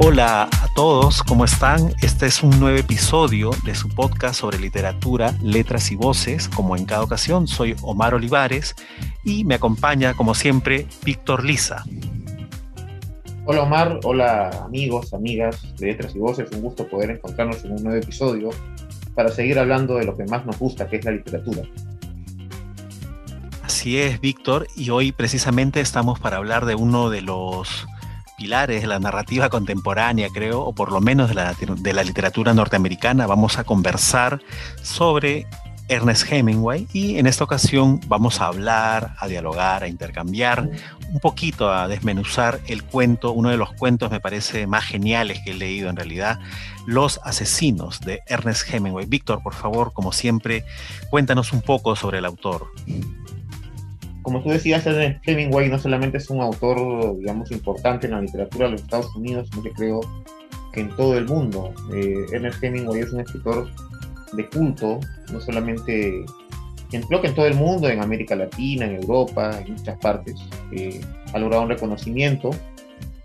Hola a todos, ¿cómo están? Este es un nuevo episodio de su podcast sobre literatura, letras y voces. Como en cada ocasión, soy Omar Olivares y me acompaña, como siempre, Víctor Lisa. Hola Omar, hola amigos, amigas de letras y voces. Un gusto poder encontrarnos en un nuevo episodio para seguir hablando de lo que más nos gusta, que es la literatura. Así es, Víctor, y hoy precisamente estamos para hablar de uno de los pilares de la narrativa contemporánea, creo, o por lo menos de la, de la literatura norteamericana. Vamos a conversar sobre Ernest Hemingway y en esta ocasión vamos a hablar, a dialogar, a intercambiar un poquito, a desmenuzar el cuento, uno de los cuentos me parece más geniales que he leído en realidad, Los asesinos de Ernest Hemingway. Víctor, por favor, como siempre, cuéntanos un poco sobre el autor como tú decías, Hemingway no solamente es un autor, digamos, importante en la literatura de los Estados Unidos, sino que creo que en todo el mundo. Eh, Ernest Hemingway es un escritor de culto, no solamente, en, creo que en todo el mundo, en América Latina, en Europa, en muchas partes, eh, ha logrado un reconocimiento,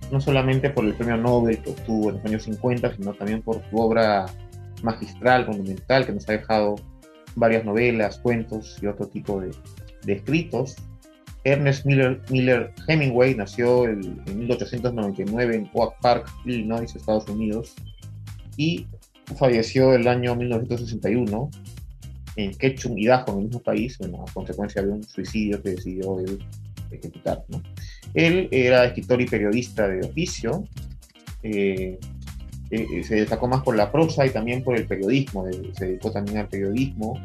no solamente por el premio Nobel que obtuvo en los años 50, sino también por su obra magistral, monumental, que nos ha dejado varias novelas, cuentos y otro tipo de escritos Ernest Miller, Hemingway nació en 1899 en Oak Park, Illinois, Estados Unidos, y falleció el año 1961 en Ketchum, Idaho, en el mismo país, a consecuencia de un suicidio que decidió ejecutar. Él era escritor y periodista de oficio, eh, eh, se destacó más por la prosa y también por el periodismo, se dedicó también al periodismo,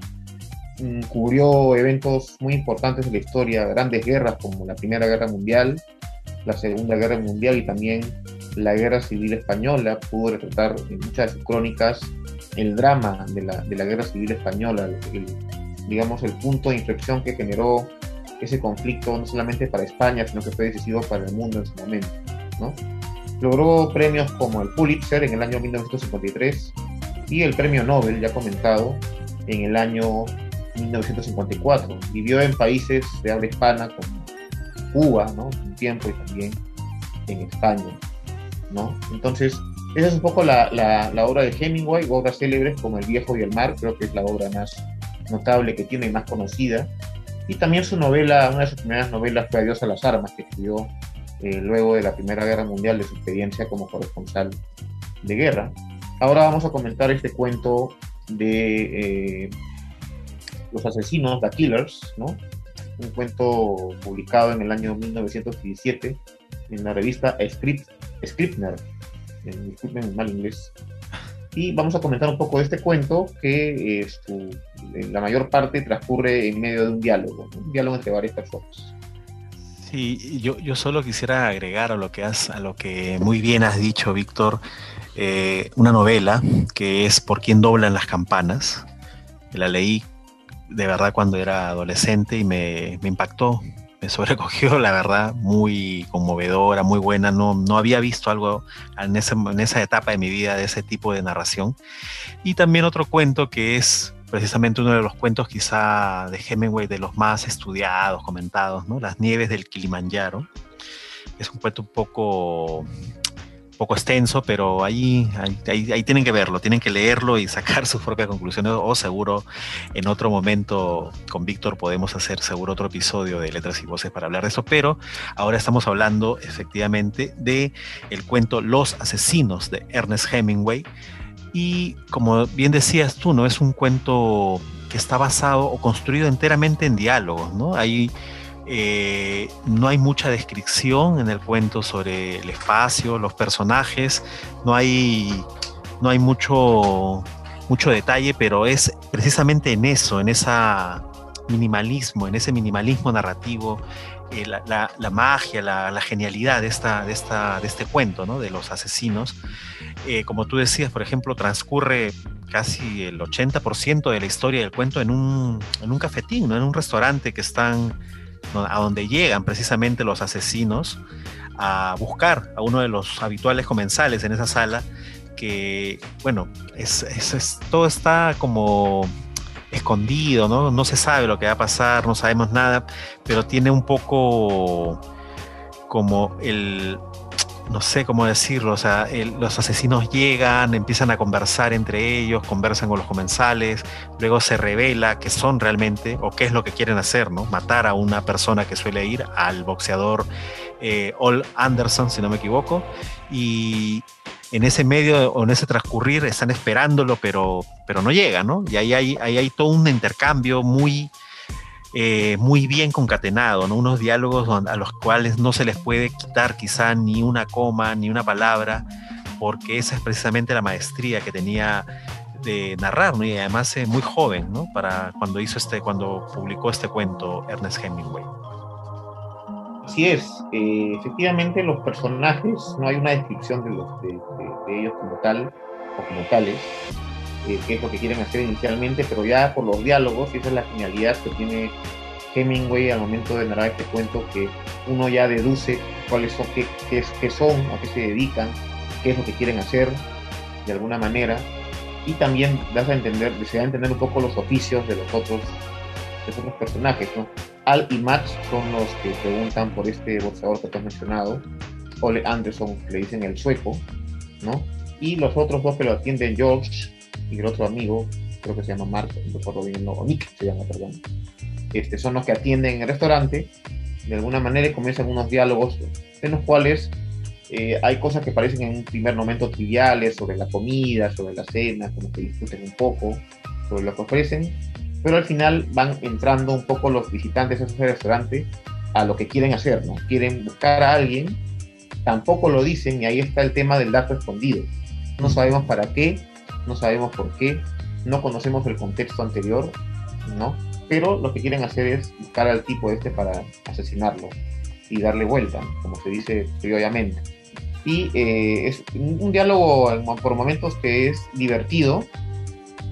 cubrió eventos muy importantes de la historia, grandes guerras como la Primera Guerra Mundial, la Segunda Guerra Mundial y también la Guerra Civil Española. Pudo retratar en muchas de sus crónicas el drama de la, de la Guerra Civil Española, digamos el punto de inflexión que generó ese conflicto no solamente para España, sino que fue decisivo para el mundo en su momento. ¿no? Logró premios como el Pulitzer en el año 1953 y el premio Nobel, ya comentado, en el año 1954. Vivió en países de habla hispana como Cuba, ¿no? Un tiempo y también en España, ¿no? Entonces, esa es un poco la, la, obra de Hemingway, obras célebres como El viejo y el mar, creo que es la obra más notable que tiene y más conocida. Y también su novela, una de sus primeras novelas fue Adiós a las armas, que escribió eh, luego de la Primera Guerra Mundial, de su experiencia como corresponsal de guerra. Ahora vamos a comentar este cuento de eh, los asesinos, The Killers, ¿no? Un cuento publicado en el año 1917 en la revista Script, Scriptner, en, disculpen mal inglés. Y vamos a comentar un poco de este cuento que es en la mayor parte transcurre en medio de un diálogo, un diálogo entre varias personas. Sí, yo, yo solo quisiera agregar a lo que has, a lo que muy bien has dicho, Víctor, eh, una novela que es Por quién doblan las campanas. La leí de verdad cuando era adolescente y me, impactó, me sobrecogió, la verdad, muy conmovedora, muy buena. No, no había visto algo en, en esa etapa de mi vida de ese tipo de narración. Y también otro cuento que es precisamente uno de los cuentos quizá de Hemingway de los más estudiados, comentados, ¿no? Las nieves del Kilimanjaro. Es un cuento un poco poco extenso, pero ahí, ahí, tienen que verlo, tienen que leerlo y sacar sus propias conclusiones o seguro en otro momento con Víctor podemos hacer seguro otro episodio de Letras y Voces para hablar de eso, pero ahora estamos hablando efectivamente de el cuento Los asesinos de Ernest Hemingway. Y como bien decías tú, no es un cuento que está basado o construido enteramente en diálogos, ¿no? Hay eh, no hay mucha descripción en el cuento sobre el espacio, los personajes, no hay, no hay mucho, mucho detalle, pero es precisamente en eso, en ese minimalismo, en ese minimalismo narrativo, eh, la, magia, la, genialidad de, esta, de, esta, de este cuento, ¿no? de los asesinos. Eh, como tú decías, por ejemplo, transcurre casi el 80% de la historia del cuento en un, en un cafetín, ¿no? en un restaurante que están a donde llegan precisamente los asesinos a buscar a uno de los habituales comensales en esa sala, que, bueno, todo está como escondido, ¿no? No se sabe lo que va a pasar, no sabemos nada, pero tiene un poco como el, no sé cómo decirlo, o sea, los asesinos llegan, empiezan a conversar entre ellos, conversan con los comensales, luego se revela que son realmente, o qué es lo que quieren hacer, ¿no? Matar a una persona que suele ir, al boxeador eh, Ol Anderson, si no me equivoco, y en ese medio o en ese transcurrir están esperándolo, pero, pero no llega, ¿no? Y ahí hay, ahí hay todo un intercambio muy eh, muy bien concatenado, ¿no? unos diálogos a los cuales no se les puede quitar quizá ni una coma, ni una palabra, porque esa es precisamente la maestría que tenía de narrar, ¿no? y además es muy joven, ¿no? Para cuando hizo este, cuando publicó este cuento Ernest Hemingway. Así es, eh, efectivamente los personajes, no hay una descripción de, los, de ellos como tal o como tales, eh, qué es lo que quieren hacer inicialmente, pero ya por los diálogos, y esa es la genialidad que tiene Hemingway al momento de narrar este cuento, que uno ya deduce cuáles son, qué, qué, son, a qué se dedican, qué es lo que quieren hacer de alguna manera, y también das a entender, se da a entender un poco los oficios de los otros, de otros personajes, ¿no? Al y Max son los que preguntan por este boxeador que te has mencionado, Ole Anderson, le dicen el sueco, ¿no? Y los otros dos que lo atienden, George y el otro amigo, creo que se llama Mark, no recuerdo bien, no, Nick se llama, perdón, este, son los que atienden el restaurante, de alguna manera comienzan unos diálogos en los cuales eh, hay cosas que parecen en un primer momento triviales sobre la comida, sobre la cena, como que discuten un poco sobre lo que ofrecen, pero al final van entrando un poco los visitantes a ese restaurante a lo que quieren hacer, ¿no? Quieren buscar a alguien, tampoco lo dicen y ahí está el tema del dato escondido. No sabemos para qué, no sabemos por qué, no conocemos el contexto anterior, ¿no? Pero lo que quieren hacer es buscar al tipo este para asesinarlo y darle vuelta, como se dice criolamente. Y eh, es un diálogo por momentos que es divertido,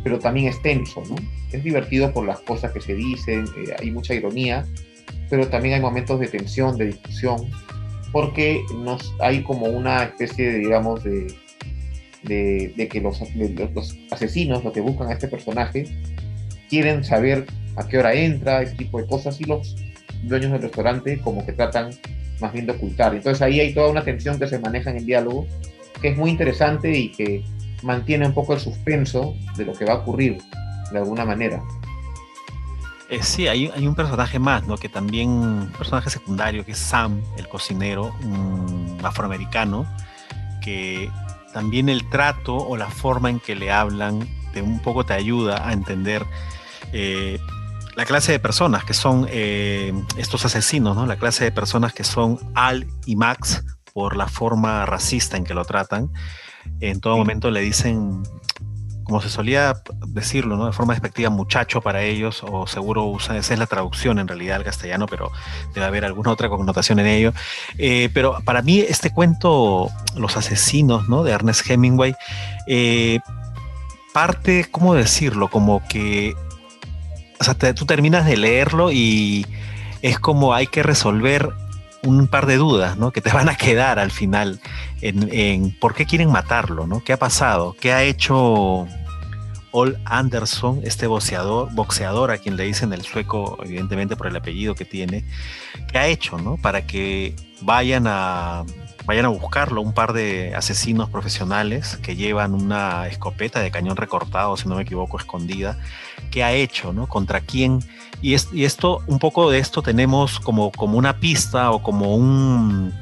pero también es tenso, ¿no? Es divertido por las cosas que se dicen, eh, hay mucha ironía, pero también hay momentos de tensión, de discusión, porque nos, hay como una especie de, digamos, de, de, que los, los, asesinos, lo que buscan a este personaje, quieren saber a qué hora entra, ese tipo de cosas, y los dueños del restaurante como que tratan más bien de ocultar. Entonces ahí hay toda una tensión que se maneja en el diálogo, que es muy interesante y que mantiene un poco el suspenso de lo que va a ocurrir, de alguna manera. Eh, sí, hay, hay, un personaje más, ¿no? Que también, un personaje secundario, que es Sam, el cocinero, afroamericano, que también el trato o la forma en que le hablan te, un poco te ayuda a entender eh, la clase de personas que son eh, estos asesinos, ¿no? La clase de personas que son Al y Max por la forma racista en que lo tratan. En todo momento le dicen como se solía decirlo, ¿no? De forma despectiva, muchacho para ellos, o seguro usa, esa es la traducción en realidad al castellano, pero debe haber alguna otra connotación en ello. Eh, pero para mí este cuento, Los asesinos, ¿no? De Ernest Hemingway, eh, parte, ¿cómo decirlo? Como que, o sea, tú terminas de leerlo y es como hay que resolver un par de dudas, ¿no? Que te van a quedar al final en, por qué quieren matarlo, ¿no? ¿Qué ha pasado? ¿Qué ha hecho Ol Anderson, este boxeador, boxeador a quien le dicen el sueco, evidentemente por el apellido que tiene? ¿Qué ha hecho, ¿no? Para que vayan a vayan a buscarlo un par de asesinos profesionales que llevan una escopeta de cañón recortado, si no me equivoco, escondida. ¿Qué ha hecho, no? ¿Contra quién? Y, y esto, un poco de esto tenemos como, como una pista o como un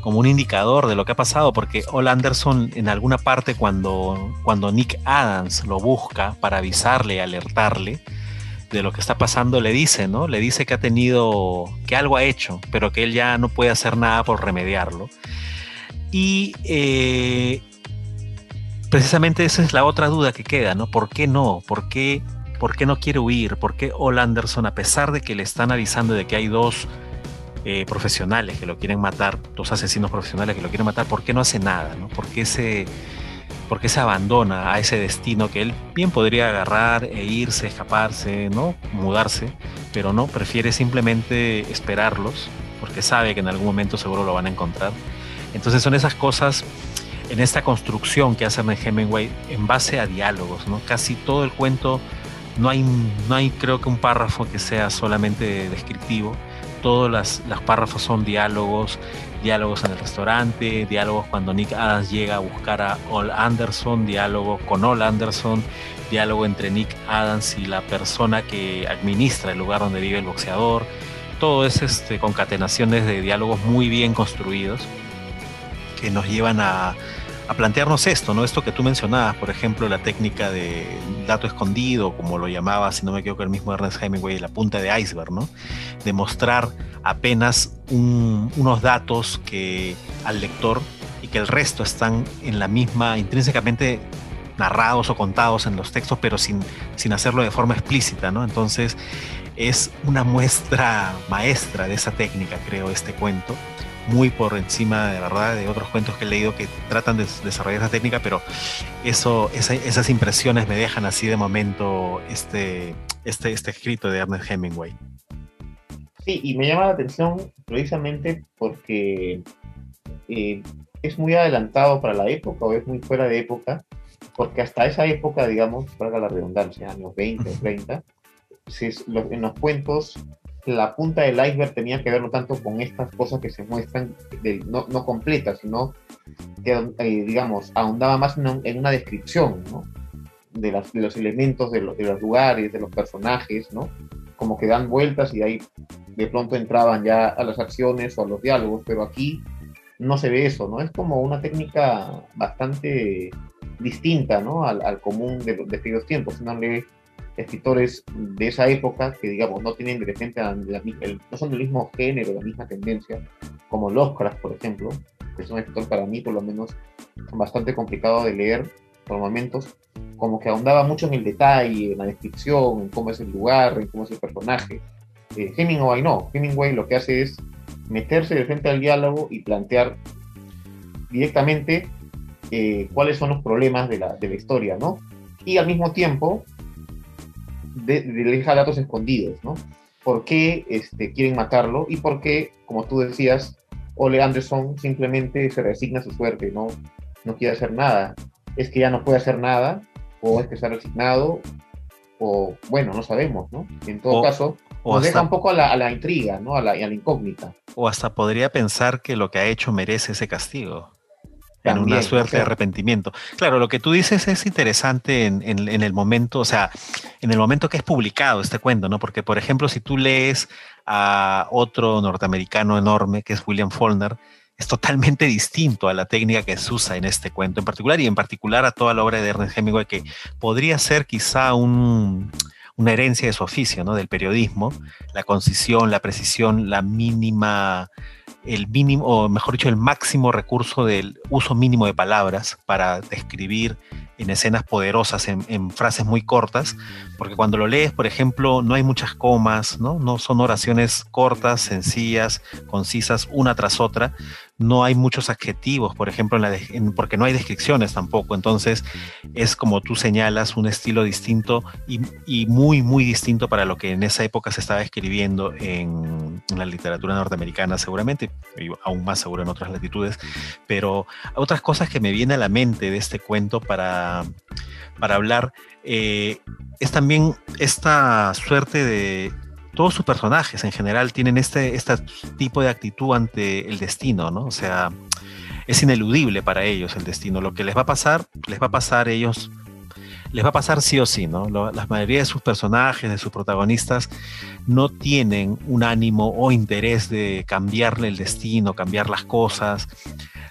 como un indicador de lo que ha pasado, porque Ol Anderson en alguna parte cuando, cuando Nick Adams lo busca para avisarle alertarle de lo que está pasando, le dice, ¿no? Le dice que ha tenido, que algo ha hecho, pero que él ya no puede hacer nada por remediarlo. Y eh, precisamente esa es la otra duda que queda, ¿no? ¿Por qué no? ¿Por qué, ¿Por qué no quiere huir? ¿Por qué Ol Anderson, a pesar de que le están avisando de que hay dos eh, profesionales que lo quieren matar, dos asesinos profesionales que lo quieren matar, ¿por qué no hace nada? ¿no? ¿Por, qué se, ¿Por qué se abandona a ese destino que él bien podría agarrar e irse, escaparse, ¿no? mudarse, pero no, prefiere simplemente esperarlos porque sabe que en algún momento seguro lo van a encontrar. Entonces son esas cosas en esta construcción que hace Hemingway en base a diálogos, ¿no? Casi todo el cuento no hay, no hay creo que un párrafo que sea solamente descriptivo, todos las, los párrafos son diálogos, diálogos en el restaurante, diálogos cuando Nick Adams llega a buscar a Ol Anderson, diálogo con Ol Anderson, diálogo entre Nick Adams y la persona que administra el lugar donde vive el boxeador. Todo es este, concatenaciones de diálogos muy bien construidos que nos llevan a, a plantearnos esto, ¿no? Esto que tú mencionabas, por ejemplo, la técnica de dato escondido, como lo llamaba, si no me equivoco, el mismo Ernest Hemingway, la punta de iceberg, ¿no? De mostrar apenas unos datos que al lector y que el resto están en la misma, intrínsecamente narrados o contados en los textos, pero sin, sin hacerlo de forma explícita, ¿no? Entonces, es una muestra maestra de esa técnica, creo, este cuento muy por encima de verdad de otros cuentos que he leído que tratan de desarrollar esa técnica, pero eso, esas impresiones me dejan así de momento este, este, este escrito de Ernest Hemingway. Sí, y me llama la atención precisamente porque eh, es muy adelantado para la época o es muy fuera de época, porque hasta esa época, digamos, para la redundancia, años 20 o 30, en los cuentos la punta del iceberg tenía que ver no tanto con estas cosas que se muestran no, no, completas, sino que, eh, digamos, ahondaba más en, una descripción, ¿no? De, los elementos, de, de, los lugares, de los personajes, ¿no? Como que dan vueltas y ahí de pronto entraban ya a las acciones o a los diálogos, pero aquí no se ve eso, ¿no? Es como una técnica bastante distinta, ¿no? Al, común de, de aquellos tiempos. Uno lee escritores de esa época que, digamos, no tienen de repente, no son del mismo género, la misma tendencia, como Lovecraft, por ejemplo, que es un escritor para mí, por lo menos, bastante complicado de leer por momentos, como que ahondaba mucho en el detalle, en la descripción, en cómo es el lugar, en cómo es el personaje. Eh, Hemingway no, Hemingway lo que hace es meterse de frente al diálogo y plantear directamente eh, cuáles son los problemas de la, de la historia, ¿no? Y al mismo tiempo de, deja datos escondidos, ¿no? ¿Por qué este, quieren matarlo? Y por qué, como tú decías, Ole Anderson simplemente se resigna a su suerte, ¿no? No quiere hacer nada. Es que ya no puede hacer nada, o es que está resignado, o bueno, no sabemos, ¿no? En todo caso, o nos deja un poco a la, a la intriga, ¿no? A la, a la incógnita. O hasta podría pensar que lo que ha hecho merece ese castigo en una suerte de arrepentimiento. Claro, lo que tú dices es interesante en, el momento, o sea, en el momento que es publicado este cuento, ¿no? Porque, por ejemplo, si tú lees a otro norteamericano enorme, que es William Faulkner, es totalmente distinto a la técnica que se usa en este cuento en particular y en particular a toda la obra de Ernest Hemingway, que podría ser quizá un, una herencia de su oficio, ¿no? Del periodismo, la concisión, la precisión, la mínima el mínimo, o mejor dicho, el máximo recurso del uso mínimo de palabras para describir en escenas poderosas, en, frases muy cortas, porque cuando lo lees, por ejemplo, no hay muchas comas, ¿no? No son oraciones cortas, sencillas, concisas, una tras otra, no hay muchos adjetivos, por ejemplo, en la porque no hay descripciones tampoco. Entonces, es como tú señalas, un estilo distinto y, muy, muy distinto para lo que en esa época se estaba escribiendo en, la literatura norteamericana, seguramente, y aún más seguro en otras latitudes. Pero otras cosas que me vienen a la mente de este cuento para, para hablar eh, es también esta suerte de todos sus personajes en general tienen este, este tipo de actitud ante el destino, ¿no? O sea, es ineludible para ellos el destino. Lo que les va a pasar, les va a pasar ellos, les va a pasar sí o sí, ¿no? la mayoría de sus personajes, de sus protagonistas, no tienen un ánimo o interés de cambiarle el destino, cambiar las cosas,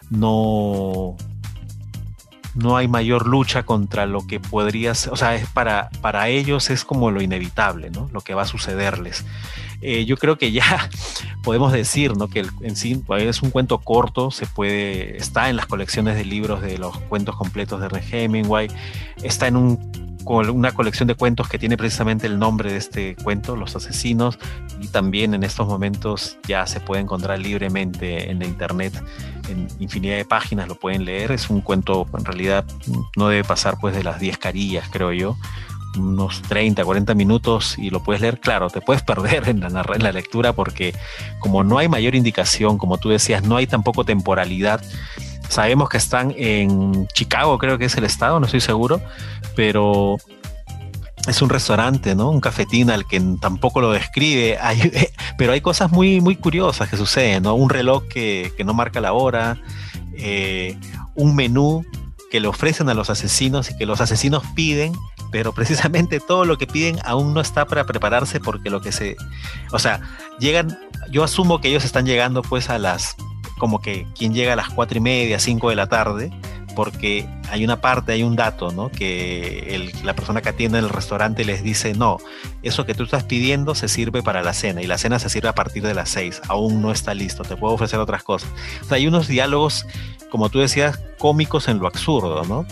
no, no hay mayor lucha contra lo que podría ser, o sea, es para, para ellos es como lo inevitable, ¿no? Lo que va a sucederles. Eh, yo creo que ya podemos decir, ¿no? Que en sí pues, es un cuento corto, se puede, está en las colecciones de libros de los cuentos completos de Ernest Hemingway, está en un una colección de cuentos que tiene precisamente el nombre de este cuento, Los Asesinos, y también en estos momentos ya se puede encontrar libremente en la internet en infinidad de páginas, lo pueden leer. Es un cuento, en realidad, no debe pasar pues de las 10 carillas, creo yo unos 30, 40 minutos y lo puedes leer, claro, te puedes perder en la, en la lectura porque como no hay mayor indicación, como tú decías, no hay tampoco temporalidad, Sabemos que están en Chicago, creo que es el estado, no estoy seguro, pero es un restaurante, ¿no? Un cafetín al que tampoco lo describe, pero hay cosas muy, muy curiosas que suceden, ¿no? Un reloj que, no marca la hora, eh, un menú que le ofrecen a los asesinos y que los asesinos piden, pero precisamente todo lo que piden aún no está para prepararse porque lo que se, o sea, llegan, yo asumo que ellos están llegando pues a las, como que quien llega a las cuatro y media, cinco de la tarde, porque hay una parte, hay un dato, ¿no? Que la persona que atiende en el restaurante les dice, no, eso que tú estás pidiendo se sirve para la cena y la cena se sirve a partir de las seis, aún no está listo, te puedo ofrecer otras cosas. O hay unos diálogos, como tú decías, cómicos en lo absurdo, ¿no?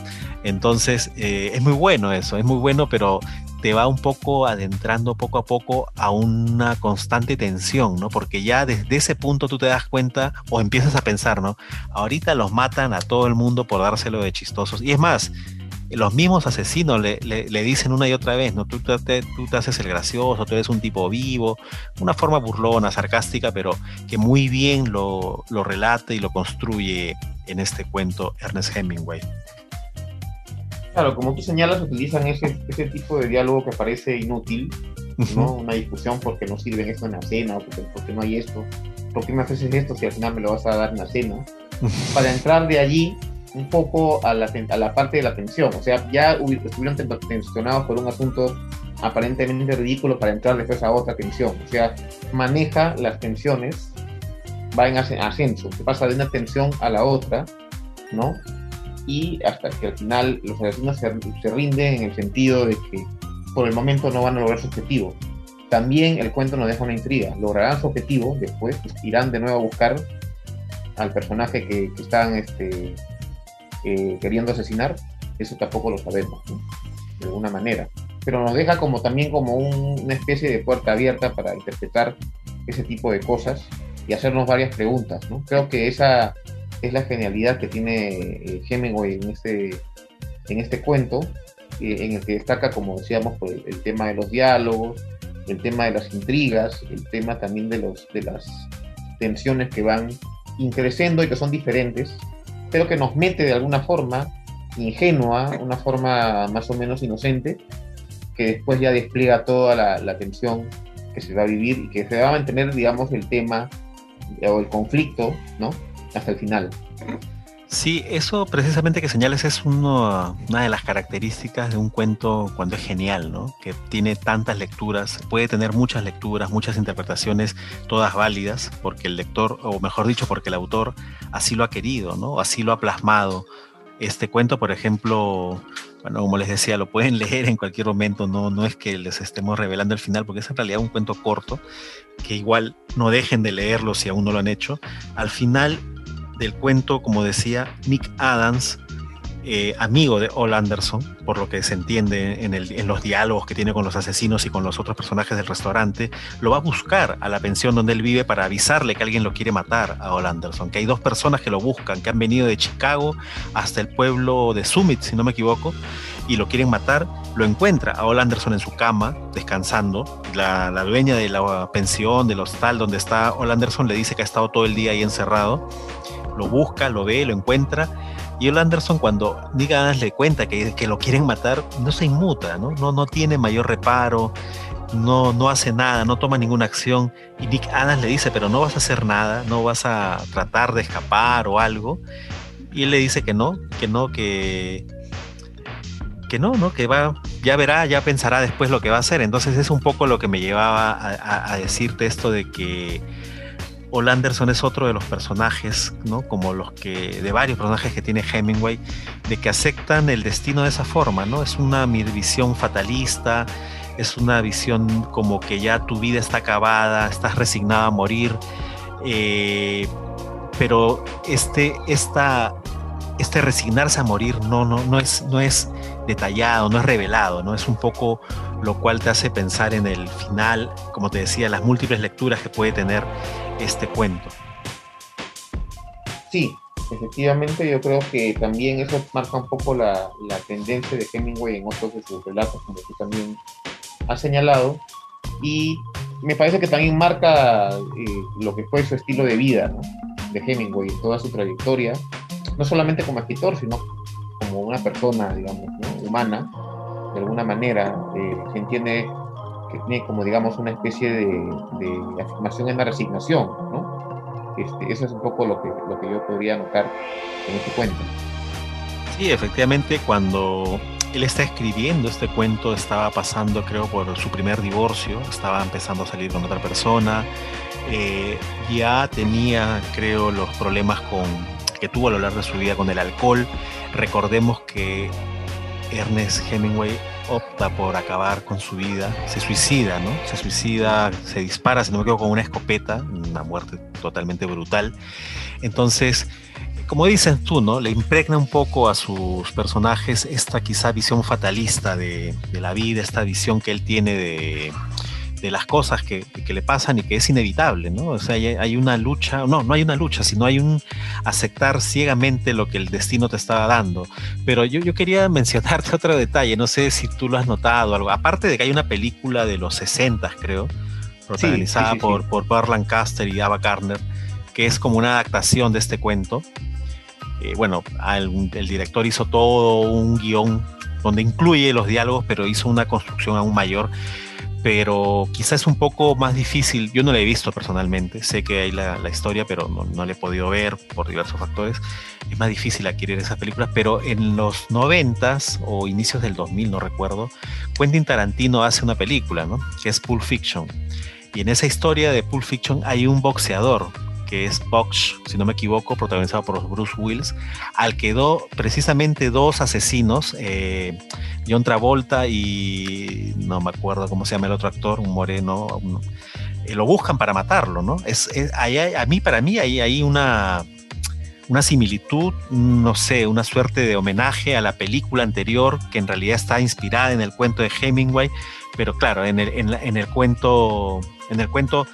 Entonces, eh, es muy bueno eso, es muy bueno, pero te va un poco adentrando poco a poco a una constante tensión, ¿no? Porque ya desde ese punto tú te das cuenta o empiezas a pensar, ¿no? Ahorita los matan a todo el mundo por dárselo de chistosos. Y es más, los mismos asesinos le, dicen una y otra vez, ¿no? Tú te, tú te haces el gracioso, tú eres un tipo vivo, una forma burlona, sarcástica, pero que muy bien lo, lo relata y lo construye en este cuento Ernest Hemingway. Claro, como tú señalas, utilizan ese, ese tipo de diálogo que parece inútil, ¿no? Una discusión porque no sirven esto en la cena, o porque, no hay esto, ¿por qué me ofreces esto si al final me lo vas a dar en la cena? Para entrar de allí un poco a la, a la parte de la tensión, o sea, ya estuvieron tensionados por un asunto aparentemente ridículo para entrar después a otra tensión, o sea, maneja las tensiones, va en ascenso, se pasa de una tensión a la otra, ¿no? y hasta que al final los asesinos se, rinden en el sentido de que por el momento no van a lograr su objetivo. También el cuento nos deja una intriga. Lograrán su objetivo, después irán de nuevo a buscar al personaje que, están este, eh, queriendo asesinar. Eso tampoco lo sabemos, de alguna manera. Pero nos deja como también como una especie de puerta abierta para interpretar ese tipo de cosas y hacernos varias preguntas. ¿no? Creo que esa es la genialidad que tiene eh, Hemingway en este, en este cuento, eh, en el que destaca, como decíamos, por el, tema de los diálogos, el tema de las intrigas, el tema también de, los, de las tensiones que van increciendo y que son diferentes, pero que nos mete de alguna forma ingenua, una forma más o menos inocente, que después ya despliega toda la, la tensión que se va a vivir y que se va a mantener, digamos, el tema o el conflicto, ¿no? hasta el final. Sí, eso precisamente que señales es una de las características de un cuento cuando es genial, ¿no? Que tiene tantas lecturas, puede tener muchas lecturas, muchas interpretaciones, todas válidas, porque el lector, o mejor dicho, porque el autor así lo ha querido, ¿no? Así lo ha plasmado. Este cuento, por ejemplo, bueno, como les decía, lo pueden leer en cualquier momento, no, no es que les estemos revelando el final, porque es en realidad un cuento corto, que igual no dejen de leerlo si aún no lo han hecho. Al final del cuento, como decía Nick Adams, eh, amigo de Ol Anderson, por lo que se entiende en, los diálogos que tiene con los asesinos y con los otros personajes del restaurante, lo va a buscar a la pensión donde él vive para avisarle que alguien lo quiere matar a Ol Anderson, que hay dos personas que lo buscan, que han venido de Chicago hasta el pueblo de Summit, si no me equivoco, y lo quieren matar, lo encuentra a Ol Anderson en su cama, descansando. La, la dueña de la pensión, del hostal donde está Ol Anderson, le dice que ha estado todo el día ahí encerrado lo busca, lo ve, lo encuentra. Y el Anderson, cuando Nick Adams le cuenta que, que, lo quieren matar, no se inmuta, ¿no? No, no tiene mayor reparo, no, no hace nada, no toma ninguna acción. Y Nick Adams le dice, pero no vas a hacer nada, no vas a tratar de escapar o algo. Y él le dice que no, que no, que, que no, ¿no? Que va, ya verá, ya pensará después lo que va a hacer. Entonces es un poco lo que me llevaba a, a decirte esto de que Paul Anderson es otro de los personajes, ¿no? Como los que, de varios personajes que tiene Hemingway, de que aceptan el destino de esa forma, ¿no? Es una visión fatalista, es una visión como que ya tu vida está acabada, estás resignada a morir, eh, pero este, esta, este resignarse a morir no, no, no, es, no es detallado, no es revelado, ¿no? Es un poco lo cual te hace pensar en el final, como te decía, las múltiples lecturas que puede tener este cuento. Sí, efectivamente yo creo que también eso marca un poco la, tendencia de Hemingway en otros de sus relatos, como tú también has señalado, y me parece que también marca eh, lo que fue su estilo de vida de Hemingway, toda su trayectoria, no solamente como escritor, sino como una persona, digamos, humana, de alguna manera, eh, se entiende que tiene como, digamos, una especie de, afirmación en la resignación, ¿no? Este, eso es un poco lo que, lo que yo podría notar en este cuento. Sí, efectivamente, cuando él está escribiendo este cuento, estaba pasando, creo, por su primer divorcio, estaba empezando a salir con otra persona, eh, ya tenía, creo, los problemas con, que tuvo a lo largo de su vida con el alcohol. Recordemos que Ernest Hemingway opta por acabar con su vida, se suicida, ¿no? Se suicida, se dispara, si no me con una escopeta, una muerte totalmente brutal. Entonces, como dices tú, ¿no? Le impregna un poco a sus personajes esta quizá visión fatalista de la vida, esta visión que él tiene de, de las cosas que, le pasan y que es inevitable, ¿no? O sea, hay, una lucha, no, no hay una lucha, sino hay un aceptar ciegamente lo que el destino te estaba dando. Pero yo, yo quería mencionarte otro detalle, no sé si tú lo has notado, algo. aparte de que hay una película de los 60, creo, protagonizada por, por Burt Lancaster y Ava Gardner, que es como una adaptación de este cuento. Eh, bueno, el, el director hizo todo un guion donde incluye los diálogos, pero hizo una construcción aún mayor pero quizás es un poco más difícil. Yo no la he visto personalmente, sé que hay la, historia, pero no, no la he podido ver por diversos factores. Es más difícil adquirir esas películas, pero en los noventas o inicios del 2000, no recuerdo, Quentin Tarantino hace una película, ¿no? Que es Pulp Fiction. Y en esa historia de Pulp Fiction hay un boxeador que es Box, si no me equivoco, protagonizado por Bruce Willis, al que precisamente dos asesinos, eh, John Travolta y no me acuerdo cómo se llama el otro actor, un moreno, eh, lo buscan para matarlo, ¿no? Es, a mí, para mí, hay, hay una, una similitud, no sé, una suerte de homenaje a la película anterior que en realidad está inspirada en el cuento de Hemingway, pero claro, en el, en el cuento, en el cuento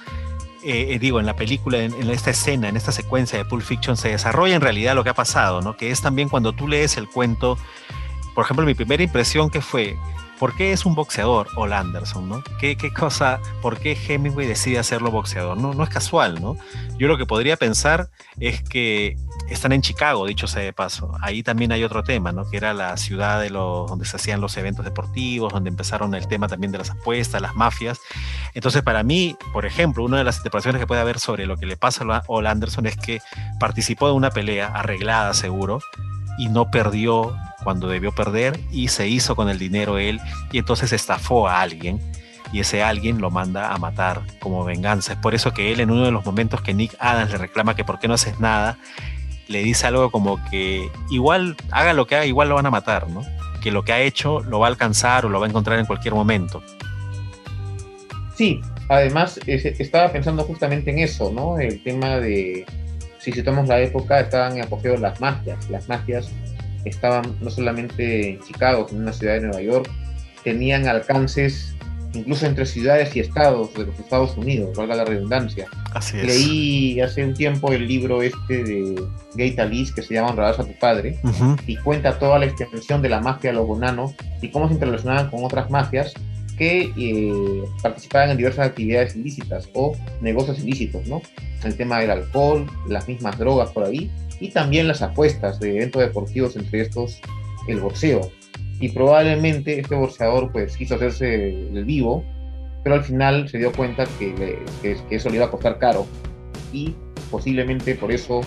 eh, eh, digo, en la película, en, esta escena, en esta secuencia de Pulp Fiction, se desarrolla en realidad lo que ha pasado, ¿no? Que es también cuando tú lees el cuento, por ejemplo, mi primera impresión que fue, ¿por qué es un boxeador Ol Anderson, ¿no? ¿Qué, ¿Qué, cosa, por qué Hemingway decide hacerlo boxeador? No, no es casual, ¿no? Yo lo que podría pensar es que están en Chicago, dicho sea de paso. Ahí también hay otro tema, ¿no? Que era la ciudad donde se hacían los eventos deportivos, donde empezaron el tema también de las apuestas, las mafias. Entonces, para mí, por ejemplo, una de las interpretaciones que puede haber sobre lo que le pasa a Ol Anderson es que participó de una pelea arreglada, seguro, y no perdió cuando debió perder y se hizo con el dinero él y entonces estafó a alguien y ese alguien lo manda a matar como venganza. Es por eso que él en uno de los momentos que Nick Adams le reclama que por qué no haces nada, le dice algo como que igual haga lo que haga, igual lo van a matar, ¿no? Que lo que ha hecho lo va a alcanzar o lo va a encontrar en cualquier momento. Sí, además estaba pensando justamente en eso, ¿no? El tema de, si citamos la época, estaban apogeo las mafias. Las mafias estaban no solamente en Chicago, sino en la ciudad de Nueva York, tenían alcances incluso entre ciudades y estados de los Estados Unidos, valga la redundancia. Así es. Leí hace un tiempo el libro este de Gay Talis que se llama Honradas a tu padre y cuenta toda la extensión de la mafia de los bonanos y cómo se interrelacionaban con otras mafias que eh, participaban en diversas actividades ilícitas o negocios ilícitos, ¿no? El tema del alcohol, las mismas drogas por ahí y también las apuestas de eventos deportivos, entre estos el boxeo y probablemente este boxeador pues quiso hacerse el vivo, pero al final se dio cuenta que, que, eso le iba a costar caro y posiblemente por eso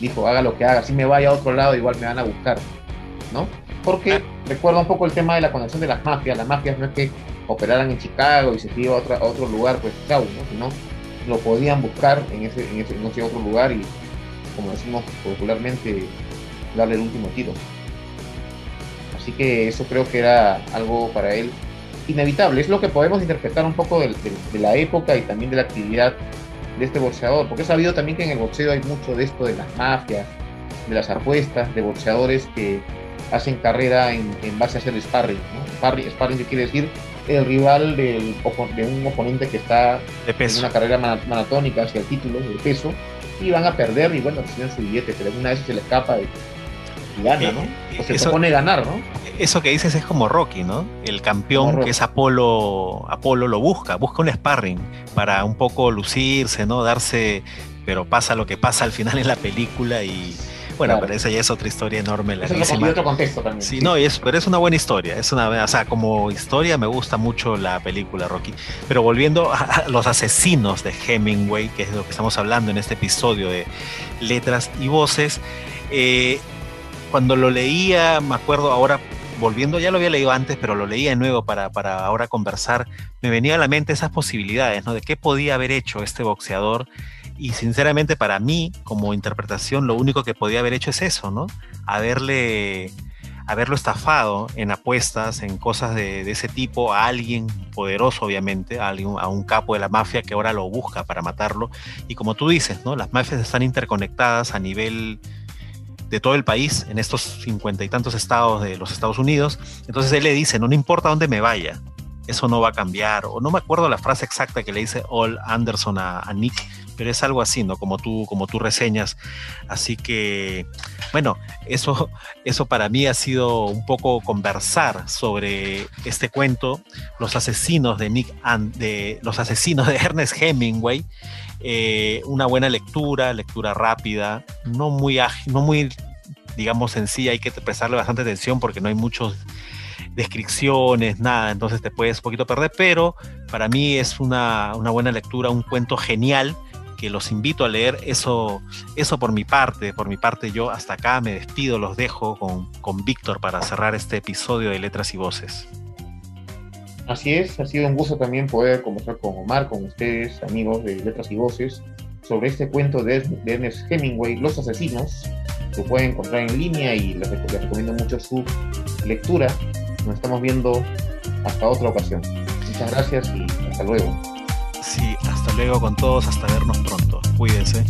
dijo, haga lo que haga, si me vaya a otro lado igual me van a buscar, ¿no? Porque ah. recuerda un poco el tema de la conexión de las mafias, las mafias no es que operaran en Chicago y se iba a, a otro lugar, pues chau, ¿no? Sino lo podían buscar en ese, en ese, en ese otro lugar y, como decimos popularmente, darle el último tiro. Así que eso creo que era algo para él inevitable. Es lo que podemos interpretar un poco de, la época y también de la actividad de este boxeador, porque he sabido también que en el boxeo hay mucho de esto de las mafias, de las apuestas, de boxeadores que hacen carrera en, base a hacer sparring. ¿no? Sparring, quiere decir el rival de un oponente que está en una carrera maratónica hacia el título de peso y van a perder y bueno, reciben su billete, pero alguna vez se le escapa de gana, ¿no? O se eso, propone ganar, ¿no? Eso que dices es como Rocky, ¿no? El campeón que es Apolo, Apolo lo busca, busca un sparring para un poco lucirse, ¿no? Darse, pero pasa lo que pasa al final en la película y Bueno, pero esa ya es otra historia enorme. Eso es otro contexto también. Sí, no, es, pero es una buena historia. Es una, o sea, como historia me gusta mucho la película Rocky. Pero volviendo a los asesinos de Hemingway, que es de lo que estamos hablando en este episodio de letras y voces, eh, cuando lo leía, me acuerdo ahora volviendo, ya lo había leído antes, pero lo leía de nuevo para, para ahora conversar, me venía a la mente esas posibilidades, ¿no? De qué podía haber hecho este boxeador. Y sinceramente para mí, como interpretación, lo único que podía haber hecho es eso, ¿no? Haberle, haberlo estafado en apuestas, en cosas de, de ese tipo, a alguien poderoso, obviamente, a, alguien, a un capo de la mafia que ahora lo busca para matarlo. Y como tú dices, ¿no? Las mafias están interconectadas a nivel de todo el país, en estos cincuenta y tantos estados de los Estados Unidos. Entonces él le dice, no, no importa dónde me vaya, eso no va a cambiar. O no me acuerdo la frase exacta que le dice All Anderson a, Nick, pero es algo así, ¿no? Como tú, como tú reseñas. Así que, bueno, eso, eso para mí ha sido un poco conversar sobre este cuento, los asesinos de Nick and, de los asesinos de Ernest Hemingway. Eh, una buena lectura, lectura rápida, no muy ágil, no muy, digamos, sencilla, hay que prestarle bastante atención porque no hay muchas descripciones, nada, entonces te puedes un poquito perder, pero para mí es una, una buena lectura, un cuento genial que los invito a leer. Eso, eso por mi parte, por mi parte yo hasta acá me despido, los dejo con, con Víctor para cerrar este episodio de Letras y Voces. Así es, ha sido un gusto también poder conversar con Omar, con ustedes, amigos de Letras y Voces, sobre este cuento de, Ernest Hemingway, Los Asesinos. Lo pueden encontrar en línea y les, recomiendo mucho su lectura. Nos estamos viendo hasta otra ocasión. Muchas gracias y hasta luego. Sí, hasta luego con todos, hasta vernos pronto. Cuídense.